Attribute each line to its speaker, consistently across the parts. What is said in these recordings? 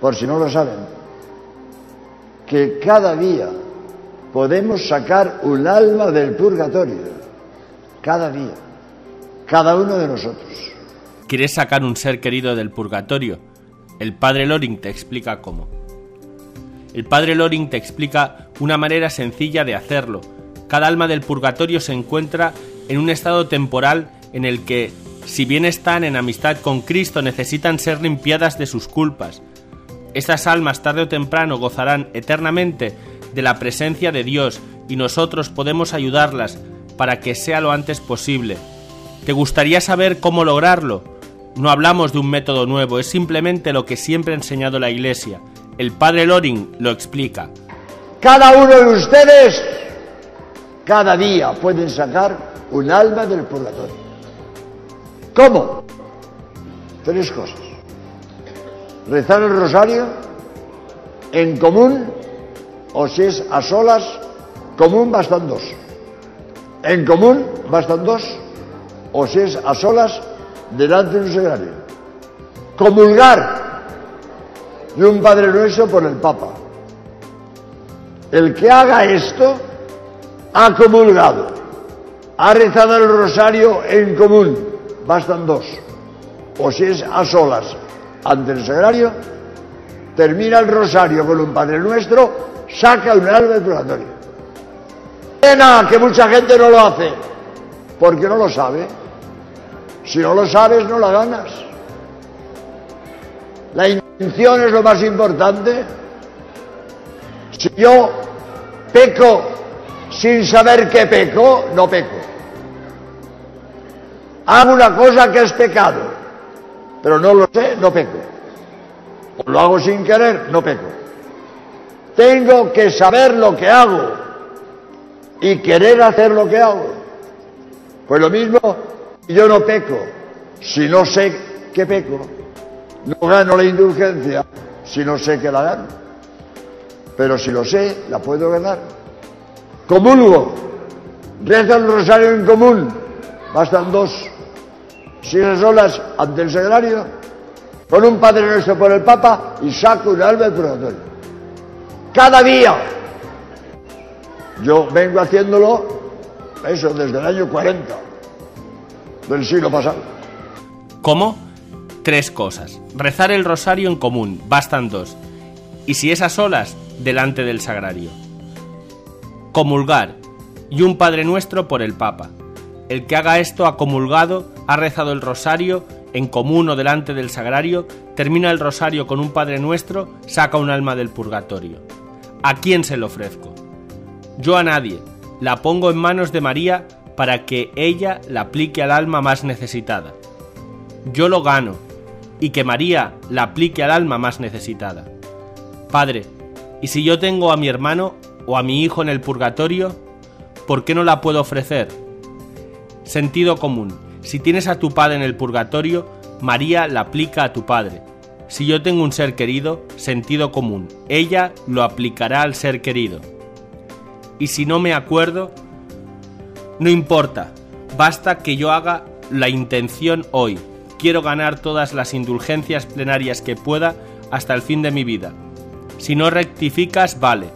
Speaker 1: por si no lo saben, que cada día podemos sacar un alma del purgatorio. Cada día. Cada uno de nosotros.
Speaker 2: ¿Quieres sacar un ser querido del purgatorio? El padre Loring te explica cómo. El padre Loring te explica una manera sencilla de hacerlo. Cada alma del purgatorio se encuentra en un estado temporal en el que, si bien están en amistad con Cristo, necesitan ser limpiadas de sus culpas. Estas almas tarde o temprano gozarán eternamente de la presencia de Dios y nosotros podemos ayudarlas para que sea lo antes posible. ¿Te gustaría saber cómo lograrlo? No hablamos de un método nuevo, es simplemente lo que siempre ha enseñado la Iglesia. El padre Loring lo explica.
Speaker 1: Cada uno de ustedes, cada día pueden sacar un alma del purgatorio. ¿Cómo? Tres cosas. Rezar el rosario en común o si es a solas, común bastan dos. En común bastan dos, o si es a solas, delante de un sagrario. Comulgar y un Padre Nuestro por el Papa. El que haga esto ha comulgado, ha rezado el rosario en común, bastan dos. O si es a solas ante el sagrario, termina el rosario con un Padre Nuestro saca un alma del purgatorio. Pena que mucha gente no lo hace, porque no lo sabe. Si no lo sabes, no la ganas. La intención es lo más importante. Si yo peco sin saber que peco, no peco. Hago una cosa que es pecado, pero no lo sé, no peco. O lo hago sin querer, no peco. Tengo que saber lo que hago y querer hacer lo que hago. Pues lo mismo, yo no peco si no sé que peco. No gano la indulgencia si no sé que la gano. Pero si lo sé, la puedo ganar. Comulgo, rezo el rosario en común, bastan dos. Si solas ante el sagrario, con un Padre Nuestro por el Papa y saco un alma del purgatorio cada día. Yo vengo haciéndolo, eso, desde el año 40 del siglo pasado.
Speaker 2: ¿Cómo? Tres cosas. Rezar el rosario en común, bastan dos. Y si es a solas, delante del sagrario. Comulgar y un Padre Nuestro por el Papa. El que haga esto ha comulgado, ha rezado el rosario en común o delante del sagrario, termina el rosario con un Padre Nuestro, saca un alma del purgatorio. ¿A quién se lo ofrezco? Yo a nadie. La pongo en manos de María para que ella la aplique al alma más necesitada. Yo lo gano y que María la aplique al alma más necesitada. Padre, ¿y si yo tengo a mi hermano o a mi hijo en el purgatorio, por qué no la puedo ofrecer? Sentido común. Si tienes a tu padre en el purgatorio, María la aplica a tu padre. Si yo tengo un ser querido, sentido común, ella lo aplicará al ser querido. Y si no me acuerdo, no importa, basta que yo haga la intención hoy. Quiero ganar todas las indulgencias plenarias que pueda hasta el fin de mi vida. Si no rectificas, vale.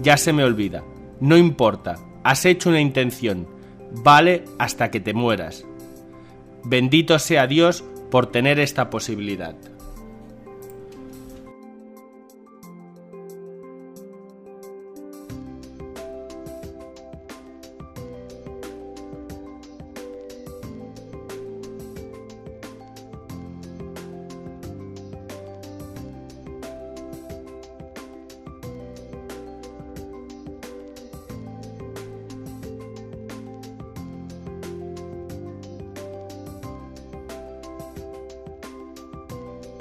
Speaker 2: Ya se me olvida. No importa, has hecho una intención. Vale hasta que te mueras. Bendito sea Dios por tener esta posibilidad.